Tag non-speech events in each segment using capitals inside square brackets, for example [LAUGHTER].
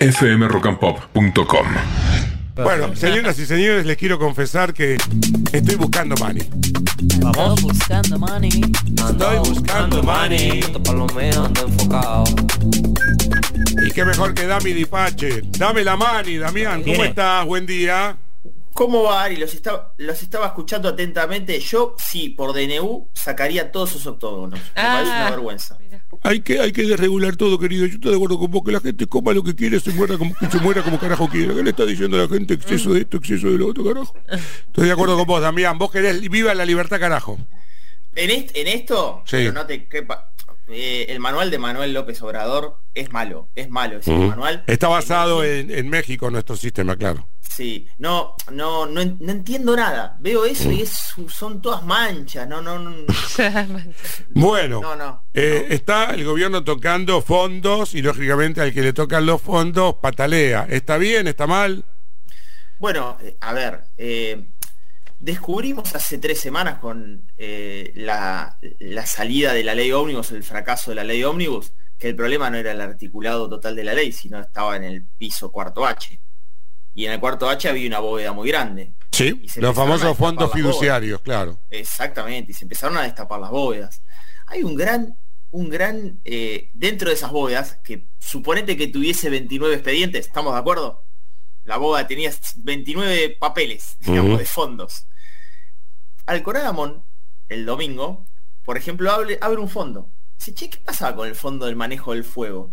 fmrockandpop.com. Bueno, señoras y señores, les quiero confesar que estoy buscando money. Vamos buscando money. Estoy buscando money. Y qué mejor que Dami Dipache. Dame la money, Damián. ¿Cómo estás? Buen día. ¿Cómo va Ari? Los estaba, los estaba escuchando atentamente. Yo, sí, por DNU, sacaría todos esos octógonos. Me Ah. parece una vergüenza. Hay que, hay que desregular todo, querido. Yo estoy de acuerdo con vos que la gente coma lo que quiere, se muera como, que se muera como carajo quiera. ¿Qué le está diciendo a la gente exceso de esto, exceso de lo otro, carajo? Estoy de acuerdo con vos, Damián. Vos querés viva la libertad, carajo. En, est- en esto, Sí. pero no te quepa, eh, el manual de Manuel López Obrador es malo, es malo ese manual. Está basado en, en México, nuestro sistema, claro. Sí, no, no, no, en- no entiendo nada. Veo eso y es, son todas manchas. No, no, no. [LAUGHS] Bueno, No, no, eh, está el gobierno tocando fondos y lógicamente al que le tocan los fondos patalea. ¿Está bien? ¿Está mal? Bueno, eh, a ver, eh, descubrimos hace tres semanas con eh, la, la salida de la ley ómnibus, el fracaso de la ley ómnibus, que el problema no era el articulado total de la ley, sino estaba en el piso cuarto H. Y en el cuarto H había una bóveda muy grande. Sí, los famosos fondos fiduciarios, claro. Exactamente, y se empezaron a destapar las bóvedas. Hay un gran, un gran, eh, dentro de esas bóvedas, que suponete que tuviese 29 expedientes, ¿estamos de acuerdo? La bóveda tenía 29 papeles, [LAUGHS] digamos, de fondos. Alcorágamon, el domingo, por ejemplo, abre, abre un fondo. Dice, che, ¿qué pasaba con el fondo del manejo del fuego?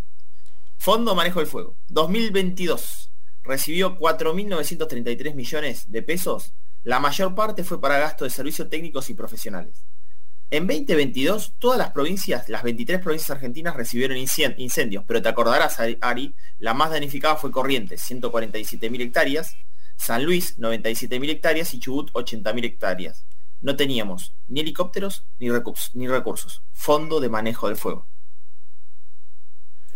Fondo Manejo del Fuego. 2022. Recibió 4.933 millones de pesos. La mayor parte fue para gastos de servicios técnicos y profesionales. En 2022, todas las provincias, las 23 provincias argentinas recibieron incendios, pero te acordarás, Ari- la más danificada fue Corrientes, 147.000 hectáreas, San Luis, 97.000 hectáreas y Chubut, 80.000 hectáreas. No teníamos ni helicópteros ni, recursos, ni recursos. Fondo de manejo del fuego.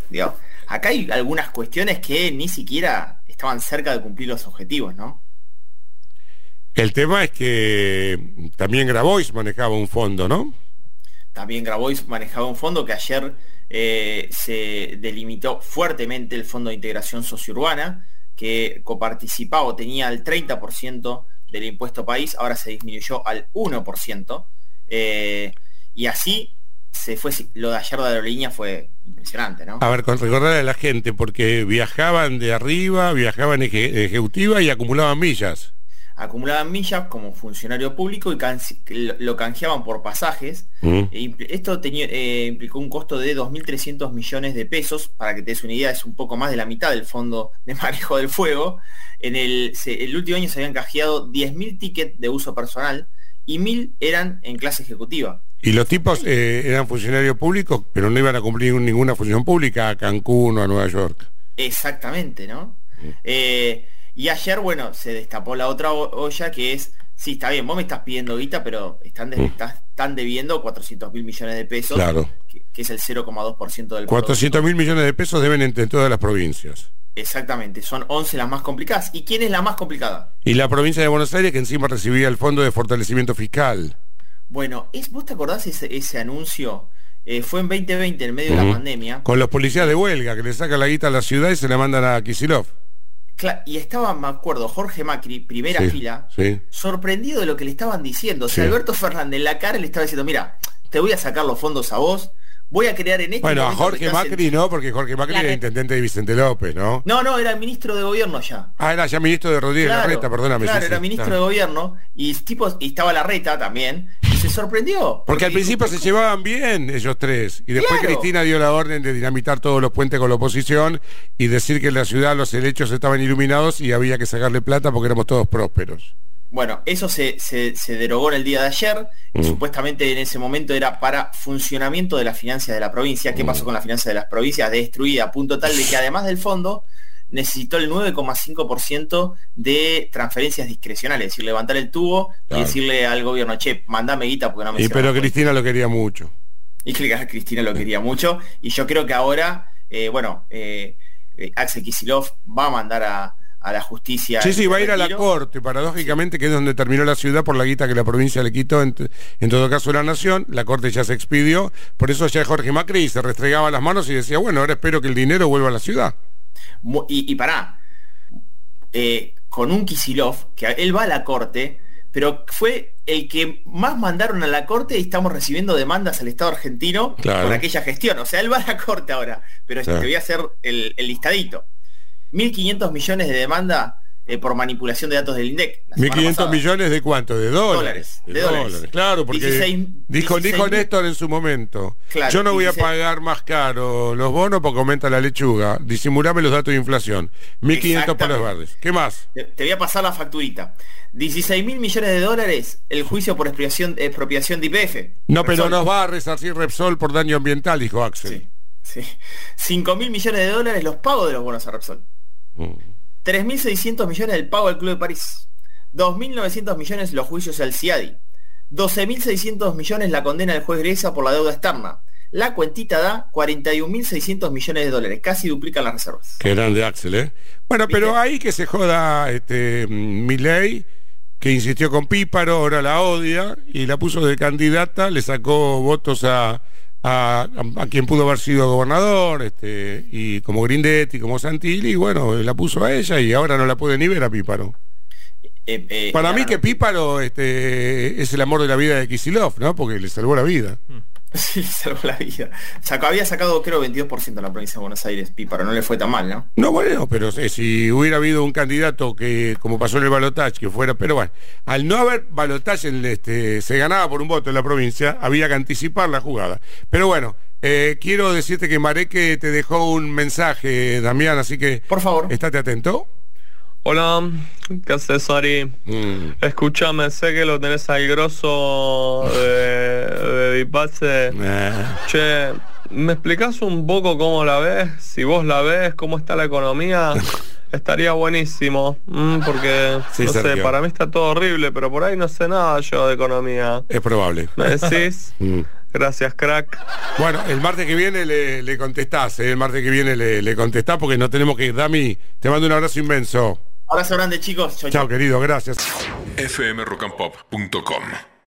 Digo, acá hay algunas cuestiones que ni siquiera estaban cerca de cumplir los objetivos, ¿no? El tema es que también Grabois manejaba un fondo, ¿no? También Grabois manejaba un fondo que ayer eh, se delimitó fuertemente el Fondo de Integración Sociourbana, que coparticipaba o tenía el 30% del impuesto país, ahora se disminuyó al 1%. eh, y así se fue, lo de ayer de aerolínea fue impresionante, ¿no? A ver, con recordar a la gente, porque viajaban de arriba, viajaban eje- ejecutiva y acumulaban millas. Acumulaban millas como funcionario público y lo canjeaban por pasajes. Mm. E Esto tenía, eh, implicó un costo de 2.300 millones de pesos, para que te des una idea, es un poco más de la mitad del fondo de manejo del fuego. En el, se- el último año se habían canjeado 10.000 tickets de uso personal y 1.000 eran en clase ejecutiva. Y los tipos eh, eran funcionarios públicos, pero no iban a cumplir ninguna función pública a Cancún o a Nueva York. Exactamente, ¿no? Eh, y ayer, bueno, se destapó la otra olla que es, sí, está bien, vos me estás pidiendo guita, pero están, de- estás- están debiendo 400 mil millones de pesos, Claro. que, que es el 0,2% del 400 mil millones de pesos deben entre todas las provincias. Exactamente, son 11 las más complicadas. ¿Y quién es la más complicada? Y la provincia de Buenos Aires que encima recibía el Fondo de Fortalecimiento Fiscal. Bueno, es, ¿vos te acordás ese, ese anuncio? Eh, fue en 2020, en medio de la pandemia. Con los policías de huelga que le sacan la guita a la ciudad y se la mandan a Kisilov. Y estaba, me acuerdo, Jorge Macri, primera Sí, fila, sí. sorprendido de lo que le estaban diciendo. O sea, Sí. Alberto Fernández en la cara le estaba diciendo, mira, te voy a sacar los fondos a vos, voy a crear en este Bueno, a Jorge en- Macri no, porque Jorge Macri La era intendente de Vicente López, ¿no? No, no, era el ministro de gobierno ya. Ah, era ya ministro de Rodríguez Claro, Larreta, perdóname. claro, sí, era sí, ministro de gobierno y tipo y estaba la reta también se sorprendió. Porque al dijo, principio se llevaban bien ellos tres. Y después Claro. Cristina dio la orden de dinamitar todos los puentes con la oposición y decir que en la ciudad los helechos estaban iluminados y había que sacarle plata porque éramos todos prósperos. Bueno, eso se, se- se derogó en el día de ayer. Mm. supuestamente en ese momento era para funcionamiento de las finanzas de la provincia. Mm. ¿Qué pasó con las finanzas de las provincias? Destruida a punto tal de que además del fondo necesitó el 9,5% de transferencias discrecionales, es decir, levantar el tubo Claro. y decirle al gobierno, che, mandame guita porque no me Y pero la cuenta". Cristina lo quería mucho. Y [LAUGHS] Cristina lo quería mucho. Y yo creo que ahora, eh, bueno, eh, eh, Axel Kisilov va a mandar a, a la justicia. Sí, sí, va a ir a la corte, paradójicamente, que es donde terminó la ciudad por la guita que la provincia le quitó, en, en todo caso la nación, la corte ya se expidió, por eso ya Jorge Macri se restregaba las manos y decía, bueno, ahora espero que el dinero vuelva a la ciudad. Y, y pará, eh, con un Kisilov, que él va a la corte, pero fue el que más mandaron a la corte y estamos recibiendo demandas al Estado argentino Claro. por aquella gestión. O sea, él va a la corte ahora, pero Claro. te voy a hacer el, el listadito. 1.500 millones de demanda eh, por manipulación de datos del INDEC. la semana 1.500 pasada. millones de cuánto? De dólares. Dólares, de dólares. Claro, porque 16 dijo, 16 dijo Néstor en su momento. Claro, yo no voy a 16. pagar más caro los bonos porque aumenta la lechuga. Disimulame los datos de inflación. 1.500 para los Exactamente. verdes. ¿Qué más? Te, te voy a pasar la facturita. 16 mil millones de dólares el juicio por expropiación, expropiación de IPF. No, pero nos va a resarcir Repsol por daño ambiental, dijo Axel. Sí, sí. [LAUGHS] 5 mil millones de dólares los pagos de los bonos a Repsol. Mm. 3.600 millones del pago al Club de París. 2.900 millones los juicios al CIADI. 12.600 millones la condena del juez Gresa por la deuda externa. La cuentita da 41.600 millones de dólares. Casi duplican las reservas. Qué grande Axel, ¿eh? Bueno, pero ahí que se joda este Milei, que insistió con Píparo, ahora la odia, y la puso de candidata, le sacó votos a, a, a quien pudo haber sido gobernador, este, y como Grindetti, como Santilli, y bueno, la puso a ella y ahora no la puede ni ver a Píparo. Eh, eh, Para mí que Píparo este, es el amor de la vida de Kisilov, ¿no? Porque le salvó la vida. [LAUGHS] Sí, salvó la vida. Sacó- había sacado creo 22% en la provincia de Buenos Aires, Píparo. No le fue tan mal, ¿no? No, bueno, pero eh, si hubiera habido un candidato que, como pasó en el balotaje, que fuera, pero bueno, al no haber balotaje, en este, se ganaba por un voto en la provincia, había que anticipar la jugada. Pero bueno, eh, quiero decirte que Mareque te dejó un mensaje, Damián, así que Por favor. estate atento. Hola, ¿qué haces, Ari? Mm, Escúchame, sé que lo tenés al grosso de, [LAUGHS] de eh, Che, ¿me explicás un poco cómo la ves? Si vos la ves, cómo está la economía, [LAUGHS] estaría buenísimo. Mm, porque, Sí, no sé, para mí está todo horrible, pero por ahí no sé nada yo de economía. es probable. ¿Me decís? [LAUGHS] Mm. Gracias, crack. Bueno, el martes que viene le, le contestás, eh, el martes que viene le, le contestás porque no tenemos que ir. Dami, te mando un abrazo inmenso. Abrazo grande, chicos. Chau, chau. Chao, querido, gracias. fmrockandpop.com